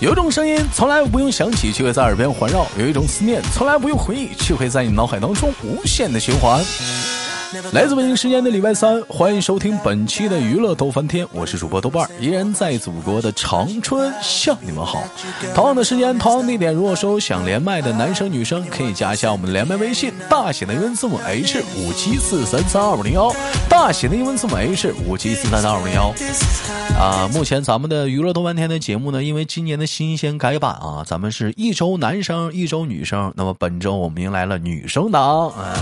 有种声音从来不用想起，却会在耳边环绕；有一种思念从来不用回忆，却会在你脑海当中无限的循环。来自北京时间的礼拜三，欢迎收听本期的娱乐逗翻天，我是主播豆瓣儿，依然在祖国的长春向你们好。同样的时间，同样地点，如果说想连麦的男生女生，可以加一下我们的连麦微信，大写的英文字母 H 五七四三三二五零幺，大写的英文字母 H 五七四三三二五零幺。啊，目前咱们的娱乐逗翻天的节目呢，因为今年的新鲜改版啊，咱们是一周男生，一周女生。那么本周我们迎来了女生档啊。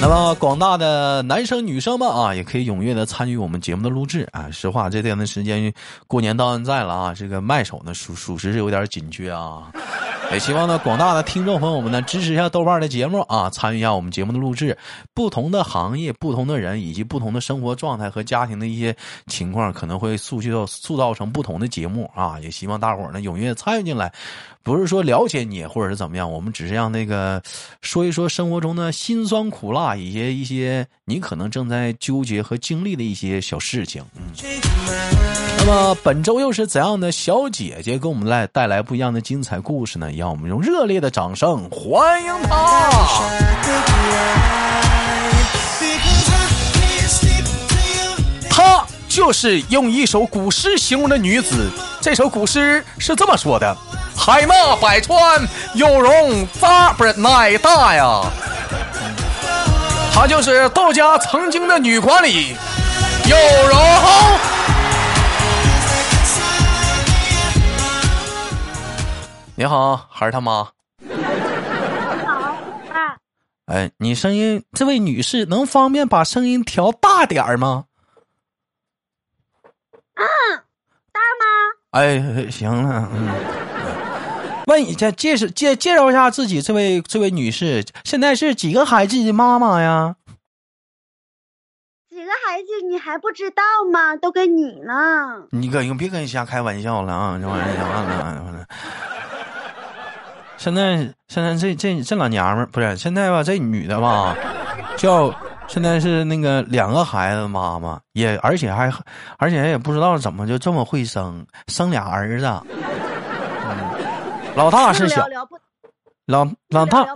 那么广大的男生女生们啊，也可以踊跃的参与我们节目的录制啊。实话，这段时间过年到现在了啊，这个麦手呢属属实是有点紧缺啊。也希望呢广大的听众朋友们呢支持一下豆瓣的节目啊，参与一下我们节目的录制。不同的行业、不同的人以及不同的生活状态和家庭的一些情况，可能会塑造塑造成不同的节目啊。也希望大伙儿呢踊跃参与进来，不是说了解你或者是怎么样，我们只是让那个说一说生活中的辛酸苦辣，以及一些你可能正在纠结和经历的一些小事情。嗯。那么本周又是怎样的小姐姐给我们来带来不一样的精彩故事呢？让我们用热烈的掌声欢迎她！她就是用一首古诗形容的女子。这首古诗是这么说的：“海纳百川，有容大不是乃大呀。”她就是窦家曾经的女管理，有容。你好，孩儿他妈。你好，爸。哎，你声音，这位女士能方便把声音调大点儿吗？啊，大吗？哎，行了，嗯。问一下，介绍介介绍一下自己，这位这位女士现在是几个孩子的妈妈呀？几个孩子你还不知道吗？都跟你呢。你可别跟瞎开玩笑了啊！这玩意儿完了完了。现在现在这这这老娘们儿不是现在吧？这女的吧，叫现在是那个两个孩子妈妈，也而且还而且也不知道怎么就这么会生，生俩儿子。老大是小，老老大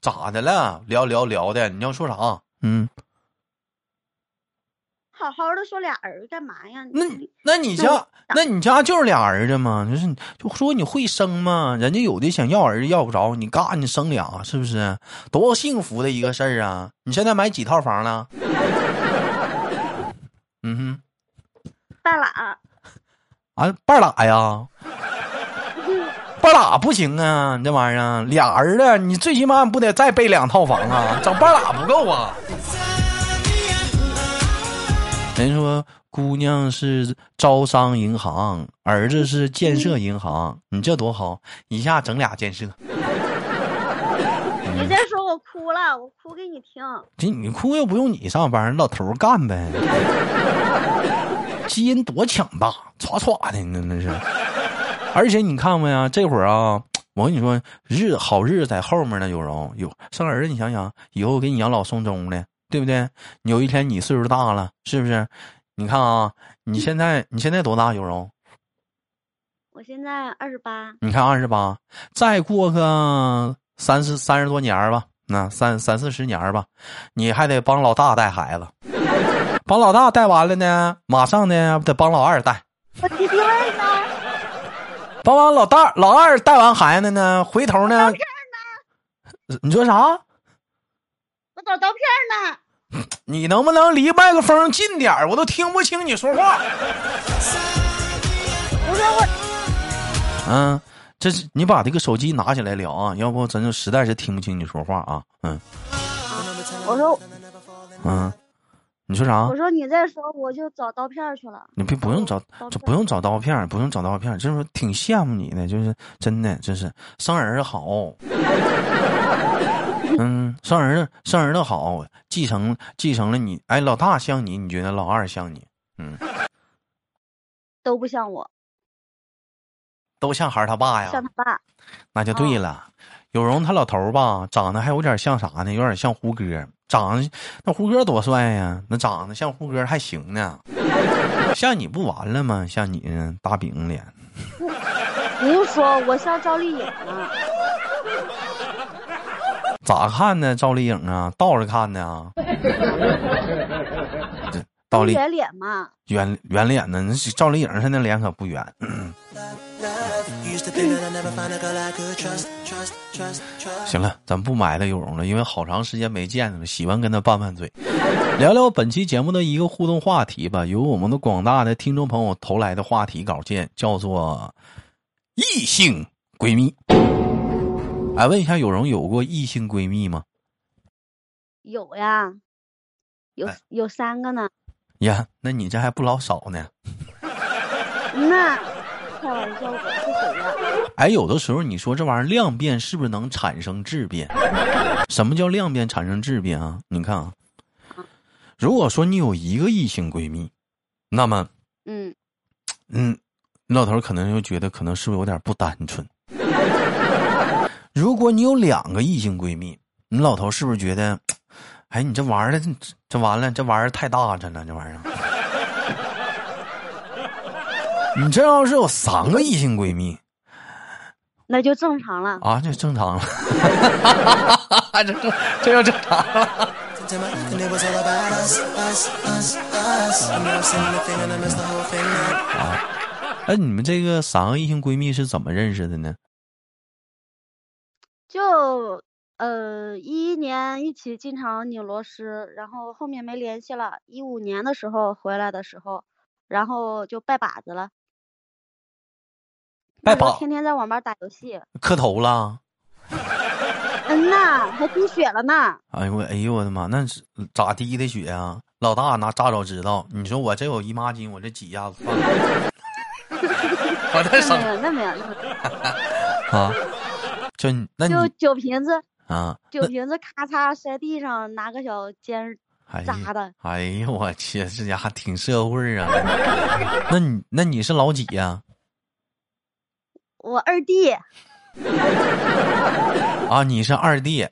咋的了？聊聊聊的，你要说啥？嗯。好好的说俩儿子干嘛呀？那那你家那你家就是俩儿子吗？就是就说你会生吗？人家有的想要儿子要不着，你嘎你生俩是不是？多幸福的一个事儿啊！你现在买几套房了？嗯哼，半拉啊，半拉呀，半拉不行啊！你这玩意儿俩儿子，你最起码不得再备两套房啊？整半拉不够啊！人说姑娘是招商银行，儿子是建设银行，你这多好，一下整俩建设。你再说我哭了，我哭给你听。这你哭又不用你上班，老头干呗。基因多强大，歘歘的那那是。而且你看没呀，这会儿啊，我跟你说，日好日子在后面呢，有容有生儿子，你想想，以后给你养老送终的。对不对？有一天你岁数大了，是不是？你看啊，你现在你现在多大？有容？我现在二十八。你看二十八，再过个三十三十多年吧，那三三四十年吧，你还得帮老大带孩子，帮老大带完了呢，马上呢得帮老二带。我弟弟妹呢？帮完老大老二带完孩子呢，回头呢？你说啥？我找刀片呢，你能不能离麦克风近点我都听不清你说话。我说我，嗯，这是你把这个手机拿起来聊啊，要不咱就实在是听不清你说话啊。嗯，我说，嗯，你说啥？我说你再说，我就找刀片去了。你别不用找，就不用找刀片，不用找刀片，就是挺羡慕你的，就是真的，就是生儿子好。嗯，生儿子生儿子好，继承继承了你。哎，老大像你，你觉得老二像你？嗯，都不像我，都像孩儿他爸呀。像他爸，那就对了。有容他老头儿吧，长得还有点像啥呢？有点像胡歌。长得那胡歌多帅呀！那长得像胡歌还行呢。像你不完了吗？像你大饼脸。不不说，我像赵丽颖呢。咋看呢？赵丽颖啊，倒着看呢。这倒立圆脸嘛，圆圆脸呢？那赵丽颖她那脸可不圆。行了，咱不埋汰有容了，因为好长时间没见了，喜欢跟他拌拌嘴，聊聊本期节目的一个互动话题吧。由我们的广大的听众朋友投来的话题稿件，叫做“异性闺蜜”。哎，问一下，有容有过异性闺蜜吗？有呀，有有三个呢。呀，那你这还不老少呢。那。开玩笑，我是谁呀？哎，有的时候你说这玩意儿量变是不是能产生质变？什么叫量变产生质变啊？你看啊，如果说你有一个异性闺蜜，那么，嗯嗯，老头可能就觉得可能是不是有点不单纯？你有两个异性闺蜜，你老头是不是觉得，哎，你这玩意儿这这完了，这玩意儿太大着了，这玩意儿。你这要是有三个异性闺蜜，那就正常了啊，就正常了，这这这就正常了。啊，哎，你们这个三个异性闺蜜是怎么认识的呢？就呃，一一年一起经常拧螺丝，然后后面没联系了。一五年的时候回来的时候，然后就拜把子了。拜把天天在网吧打游戏，磕头了。嗯呐，还滴血了呢。哎呦我，哎呦我的妈，那是咋滴的血啊？老大那咋早知道？你说我这有姨妈巾，我这几下子。那没有，那没有。啊，就那就酒瓶子啊，酒瓶子咔嚓摔地上，拿个小尖扎的。哎呦我去，这家伙挺社会啊。那你那你是老几呀？我二弟啊，你是二弟，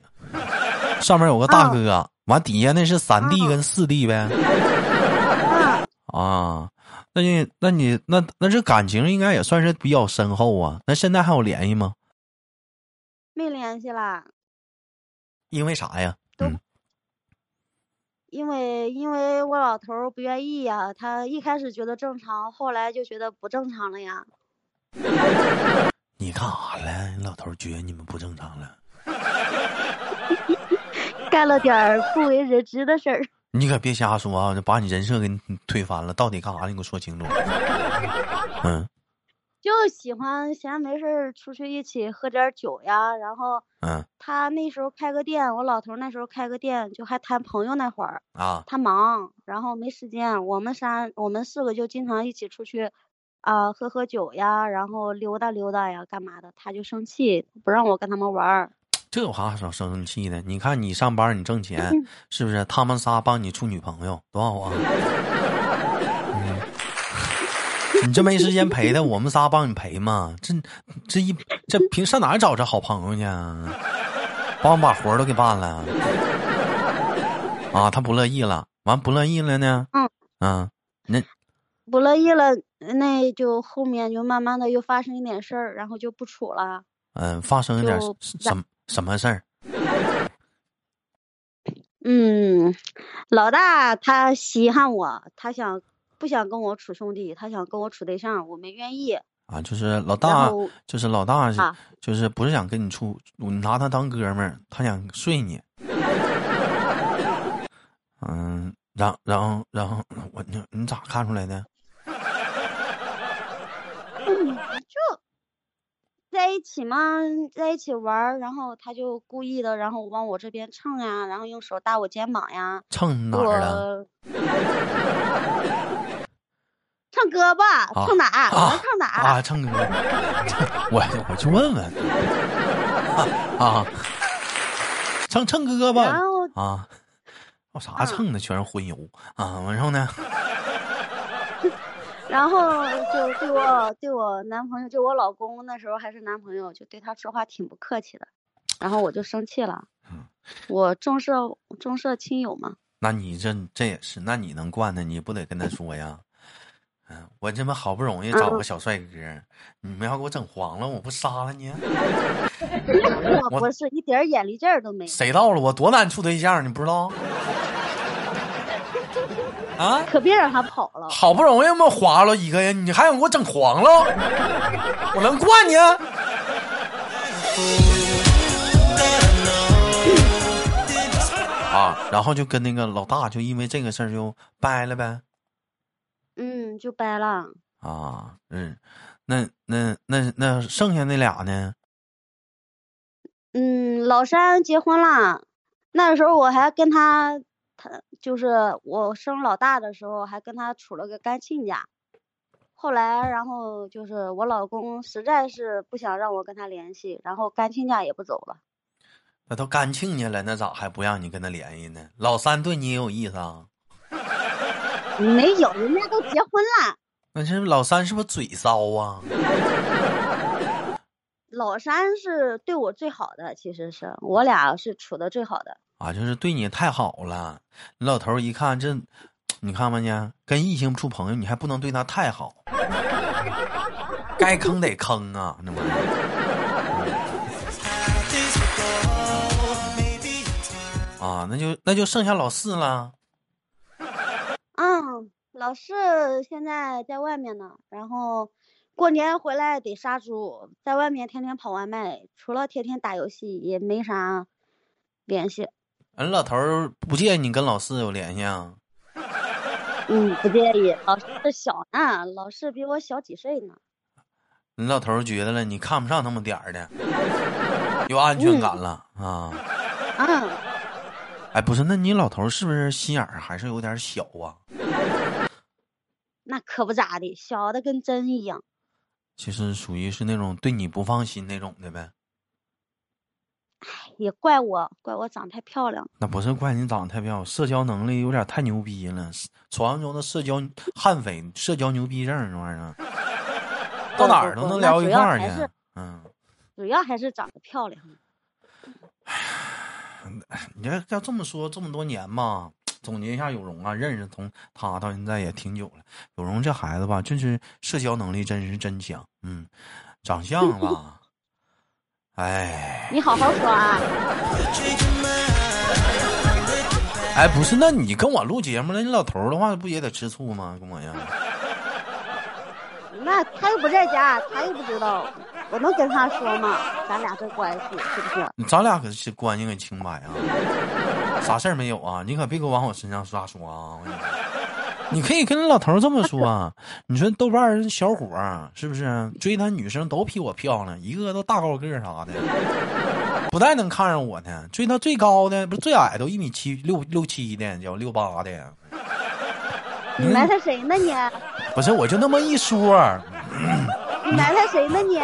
上面有个大哥，完底下那是三弟跟四弟呗。啊，那你那你那那这感情应该也算是比较深厚啊。那现在还有联系吗？没联系啦。因为啥呀？嗯。因为因为我老头不愿意呀，他一开始觉得正常，后来就觉得不正常了呀。你干啥了？你老头觉得你们不正常了，干了点不为人知的事儿。你可别瞎说啊！把你人设给你推翻了。到底干啥？你给我说清楚。嗯，就喜欢闲没事出去一起喝点酒呀。然后，嗯，他那时候开个店，我老头那时候开个店，就还谈朋友那会儿啊。他忙，然后没时间。我们仨，我们四个就经常一起出去。啊，喝喝酒呀，然后溜达溜达呀，干嘛的？他就生气，不让我跟他们玩儿。这有啥少生气的？你看你上班，你挣钱，是不是？他们仨帮你处女朋友，多好啊！你这没时间陪他，我们仨帮你陪嘛？这这一这平上哪找这好朋友去？帮我把活都给办了啊！他不乐意了，完不乐意了呢？嗯啊，那。不乐意了，那就后面就慢慢的又发生一点事儿，然后就不处了。嗯，发生一点什么什么事儿？嗯，老大他稀罕我，他想不想跟我处兄弟？他想跟我处对象，我没愿意。啊，就是老大，就是老大，就是不是想跟你处，拿他当哥们儿，他想睡你。嗯，然然后然后我你你咋看出来的？就在一起嘛，在一起玩然后他就故意的，然后往我这边蹭呀，然后用手搭我肩膀呀，蹭哪儿了？蹭胳膊，蹭哪？啊，唱哪？啊，唱歌。我我去问问。啊，唱唱歌吧。然后啊，我啥唱的？全是荤油啊！然后呢？然后就对我对我男朋友，就我老公那时候还是男朋友，就对他说话挺不客气的，然后我就生气了。我重色重色轻友嘛。那你这这也是，那你能惯他，你不得跟他说呀？嗯，我这么好不容易找个小帅哥，你们要给我整黄了，我不杀了你？我不是一点眼力劲儿都没。谁到了？我多难处对象，你不知道？啊！可别让他跑了。好不容易嘛划了一个呀，你还想给我整黄了？我能惯你？啊！然后就跟那个老大就因为这个事儿就掰了呗。嗯，就掰了。啊，嗯，那那那那剩下那俩呢？嗯，老三结婚了，那时候我还跟他，他就是我生老大的时候还跟他处了个干亲家。后来，然后就是我老公实在是不想让我跟他联系，然后干亲家也不走了。那都干亲家了，那咋还不让你跟他联系呢？老三对你也有意思啊？没有，人家都结婚了。那这老三是不是嘴骚啊？老三是对我最好的，其实是我俩是处的最好的。啊，就是对你太好了。你老头一看这，你看没呢？跟异性处朋友，你还不能对他太好，该坑得坑啊，那玩意儿。啊，那就那就剩下老四了。嗯，老四现在在外面呢，然后过年回来得杀猪，在外面天天跑外卖，除了天天打游戏也没啥联系。俺老头不介意你跟老四有联系啊？嗯，不介意。老四小呢，老四比我小几岁呢。你老头觉得了，你看不上那么点儿的，有安全感了啊？嗯。哎，不是，那你老头是不是心眼儿还是有点小啊？那可不咋的，小的跟针一样。其实属于是那种对你不放心那种的呗。哎，也怪我，怪我长太漂亮。那不是怪你长得太漂亮，社交能力有点太牛逼了，传说中的社交悍匪、社交牛逼症这玩意儿，到哪儿都能聊一块儿去。嗯，主要还是长得漂亮。你这要这么说，这么多年嘛。总结一下，有容啊，认识从他到现在也挺久了。有容这孩子吧，就是社交能力真是真强，嗯，长相吧，哎，你好好说啊。哎，不是，那你跟我录节目那，你老头的话不也得吃醋吗？跟我一样。那他又不在家，他又不知道，我能跟他说吗？咱俩这关系是不是？咱俩可是关系很清白啊。啥事儿没有啊？你可别给我往我身上瞎说啊！你可以跟老头这么说啊。你说豆瓣小伙是不是追他女生都比我漂亮，一个个都大高个啥的，不带能看上我呢。追他最高的不是最矮都一米七六六七的，叫六八的。你埋汰谁呢你？不是，我就那么一说。你埋汰谁呢你？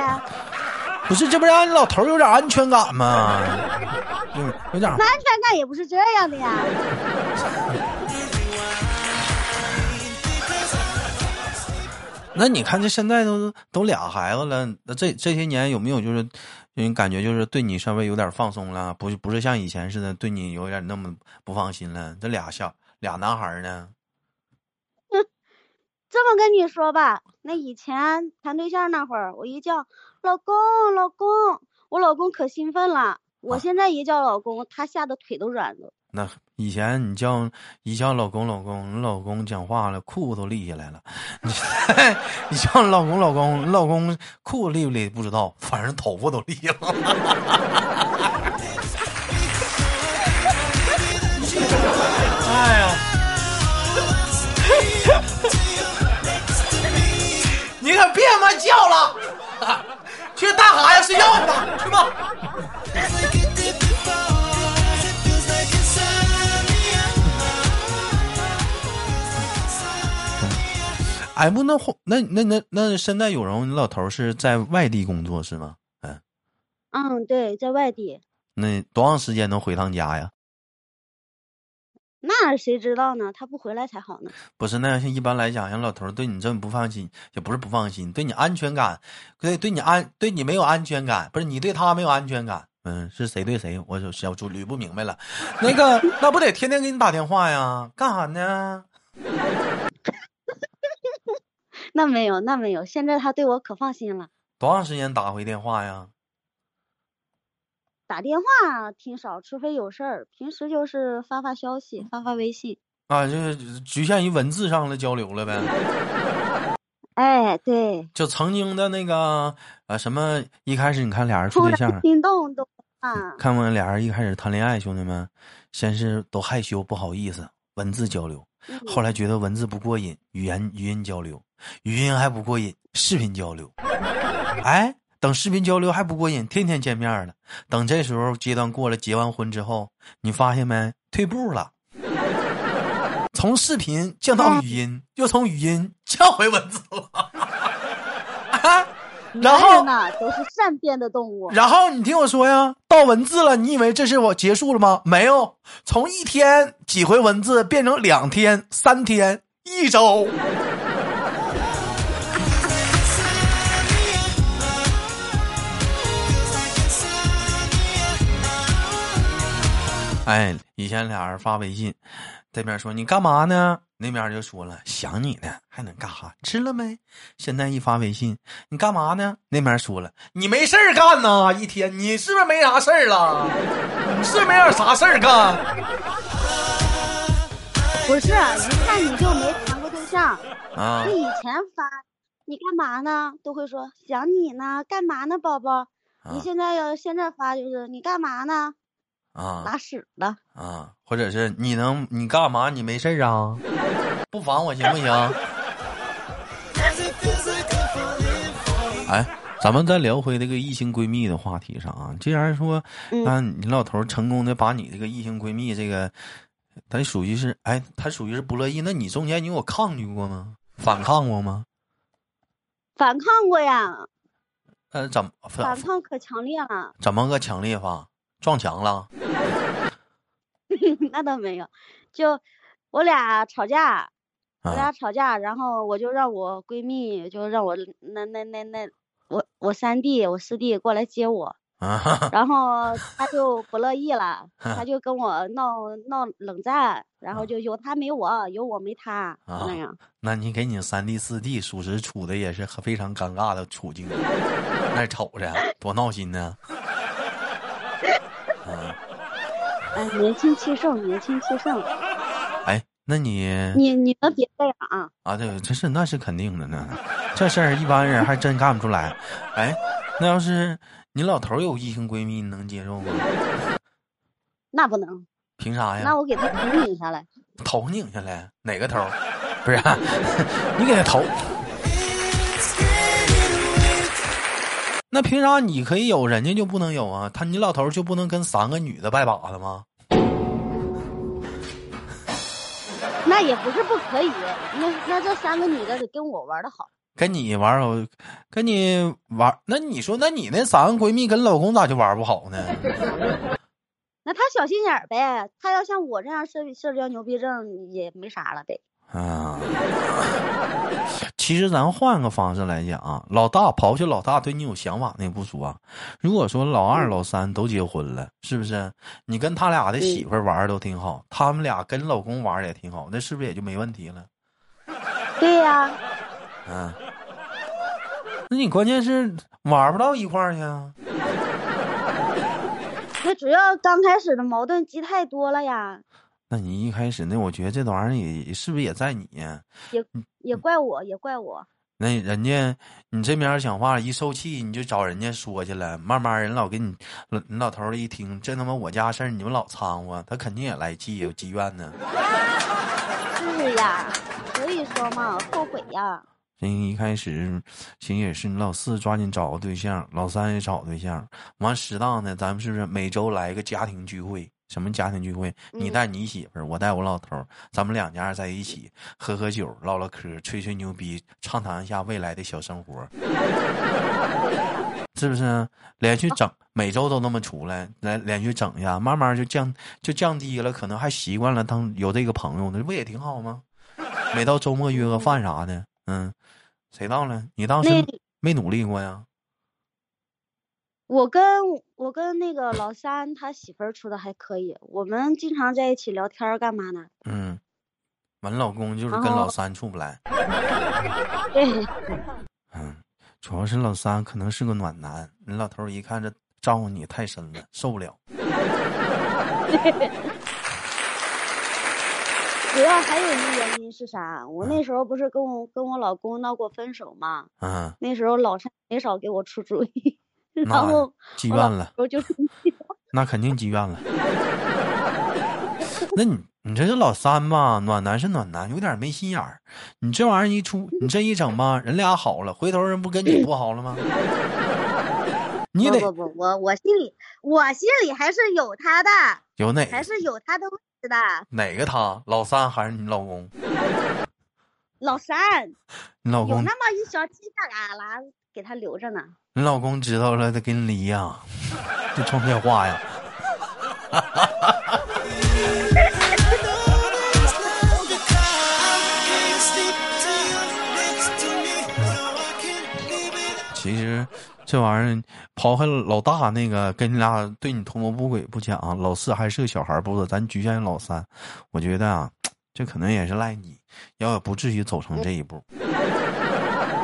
不是，这不让你老头有点安全感吗？有点。安全感也不是这样的呀。那你看，这现在都都俩孩子了，那这这些年有没有就是，你感觉就是对你稍微有点放松了？不不是像以前似的对你有点那么不放心了？这俩小俩男孩呢？这么跟你说吧，那以前谈对象那会儿，我一叫老公老公，我老公可兴奋了。我现在一叫老公，他吓得腿都软了。那以前你叫一叫老公老公，你老公讲话了，裤子都立起来了。你 你叫老公老公，你老公裤子立不立不知道，反正头发都立了。去大哈呀睡觉去吧，去吧。哎不，那那那那那现在有容，你老头是在外地工作是吗？嗯，嗯，对，在外地。那多长时间能回趟家呀？那谁知道呢？他不回来才好呢。不是，那像一般来讲，像老头对你这么不放心，也不是不放心，对你安全感，对对你安，对你没有安全感，不是你对他没有安全感。嗯，是谁对谁？我小猪捋不明白了。那个，那不得天天给你打电话呀？干啥呢？那没有，那没有。现在他对我可放心了。多长时间打回电话呀？打电话挺少，除非有事儿。平时就是发发消息，发发微信。啊，就是局限于文字上的交流了呗。哎，对。就曾经的那个呃，什么一开始你看俩人处对象，心动都啊。看我俩人一开始谈恋爱，兄弟们，先是都害羞不好意思，文字交流。后来觉得文字不过瘾，语言语音交流，语音还不过瘾，视频交流。哎，等视频交流还不过瘾，天天见面了。等这时候阶段过了，结完婚之后，你发现没？退步了，从视频降到语音，又从语音降回文字了。然后呢，都是善变的动物。然后你听我说呀，到文字了，你以为这是我结束了吗？没有，从一天几回文字变成两天、三天、一周。哎，以前俩人发微信，这边说你干嘛呢？那边就说了想你呢，还能干哈？吃了没？现在一发微信，你干嘛呢？那边说了你没事儿干呢，一天你是不是没啥事儿了？你是没有啥事儿干？不是，一看你就没谈过对象啊。你以前发你干嘛呢？都会说想你呢，干嘛呢，宝宝？你现在要现在发就是你干嘛呢？啊，拉屎了啊，或者是你能你干嘛？你没事啊？不烦我行不行？哎，咱们再聊回这个异性闺蜜的话题上啊。既然说啊，你老头成功的把你这个异性闺蜜这个，他属于是哎，他属于是不乐意。那你中间你有抗拒过吗？反抗过吗？反抗过呀。呃，怎么反抗可强烈了？怎么个强烈法？撞墙了？那倒没有，就我俩吵架，我俩吵架，然后我就让我闺蜜，就让我那那那那我我三弟我四弟过来接我，然后他就不乐意了，他就跟我闹闹冷战，然后就有他没我，有我没他那样。那你给你三弟四弟属实处的也是非常尴尬的处境，那瞅着多闹心呢。哎，年轻气盛，年轻气盛。哎，那你你你能别这样啊！啊，对，这是那是肯定的呢。这事儿一般人还真干不出来。哎，那要是你老头有异性闺蜜，你能接受吗？那不能。凭啥呀？那我给他头拧下来。头拧下来？哪个头？不是，你给他头。那凭啥你可以有，人家就不能有啊？他你老头就不能跟三个女的拜把子吗？那也不是不可以，那那这三个女的得跟我玩的好，跟你玩儿，跟你玩。那你说，那你那三个闺蜜跟老公咋就玩不好呢？那她小心眼儿呗，她要像我这样社社交牛逼症也没啥了呗。啊，其实咱换个方式来讲啊，老大刨去老大对你有想法那不说，如果说老二、老三都结婚了，是不是？你跟他俩的媳妇玩都挺好，他们俩跟老公玩也挺好，那是不是也就没问题了？对呀。嗯。那你关键是玩不到一块儿去啊。那主要刚开始的矛盾积太多了呀。那你一开始那，我觉得这玩意儿也是不是也在你？也也怪我，也怪我。那人家你这边讲话一受气，你就找人家说去了。慢慢人老给你，你老头儿一听，这他妈我家事儿，你们老掺和，他肯定也来气，有积怨呢。是呀，所以说嘛，后悔呀。人一开始，其实也是你老四抓紧找个对象，老三也找对象，完适当的，咱们是不是每周来一个家庭聚会？什么家庭聚会？你带你媳妇儿，我带我老头儿，咱们两家在一起喝喝酒、唠唠嗑、吹吹牛逼，畅谈一下未来的小生活，是不是？连续整，每周都那么出来，来连续整一下，慢慢就降就降低了，可能还习惯了当有这个朋友，那不也挺好吗？每到周末约个饭啥的，嗯，谁到了？你当时没努力过呀？我跟我跟那个老三他媳妇儿处的还可以，我们经常在一起聊天干嘛呢？嗯，完，老公就是跟老三处不来。对，嗯，主要是老三可能是个暖男，你老头一看这照顾你太深了，受不了。主要还有一个原因是啥？我那时候不是跟我跟我老公闹过分手吗？嗯，那时候老三没少给我出主意，然那后积怨了，我就那肯定积怨了。那你你这是老三吧？暖男是暖男，有点没心眼儿。你这玩意儿一出，你这一整吧，人俩好了，回头人不跟你不好了吗？你得不不不，我我心里我心里还是有他的，有哪还是有他的位置的。哪个他？老三还是你老公？老三你老公有那么一小犄角旮旯给他留着呢。你老公知道了，得跟你离呀，就冲这话呀。其实这玩意儿抛开老大那个跟你俩对你图谋不轨不讲，老四还是个小孩不说，咱局限于老三，我觉得啊，这可能也是赖你，要也不至于走成这一步。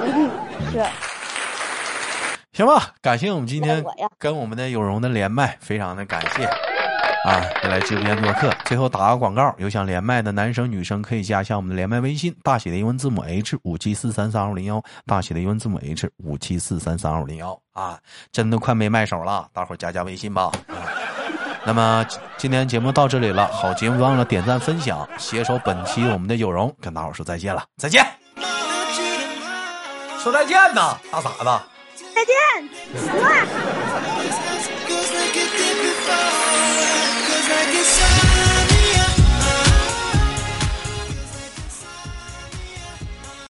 嗯，是行吧，感谢我们今天跟我们的有容的连麦，非常的感谢啊，来直播间做客。最后打个广告，有想连麦的男生女生可以加一下我们的连麦微信，大写的英文字母 H 五七四三三二五零幺，大写的英文字母 H 五七四三三二五零幺啊，真的快没卖手了，大伙儿加加微信吧。啊那么今天节目到这里了，好节目忘了点赞分享，携手本期我们的有容跟大伙儿说再见了，再见，说再见呐，大傻子。再见，行。